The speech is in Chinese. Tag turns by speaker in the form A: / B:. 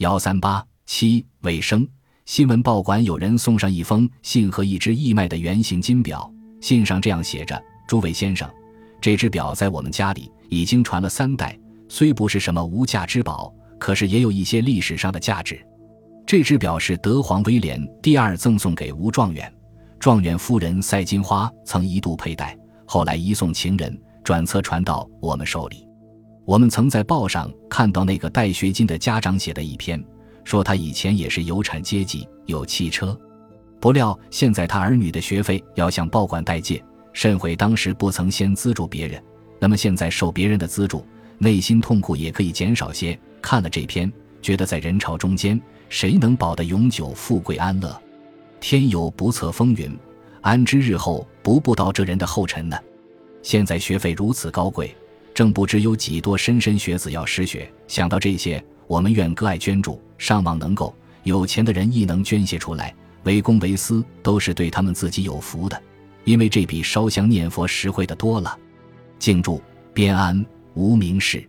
A: 幺三八七尾声，新闻报馆有人送上一封信和一只义卖的圆形金表，信上这样写着：“诸位先生，这只表在我们家里已经传了三代，虽不是什么无价之宝，可是也有一些历史上的价值。这只表是德皇威廉第二赠送给吴状元，状元夫人赛金花曾一度佩戴，后来移送情人，转册传到我们手里。”我们曾在报上看到那个带学金的家长写的一篇，说他以前也是有产阶级，有汽车，不料现在他儿女的学费要向报馆代借，甚悔当时不曾先资助别人。那么现在受别人的资助，内心痛苦也可以减少些。看了这篇，觉得在人潮中间，谁能保得永久富贵安乐？天有不测风云，安知日后不步到这人的后尘呢？现在学费如此高贵。正不知有几多莘莘学子要失学。想到这些，我们愿割爱捐助，上望能够有钱的人亦能捐些出来，为公为私，都是对他们自己有福的。因为这比烧香念佛实惠的多了。敬祝边安无名氏。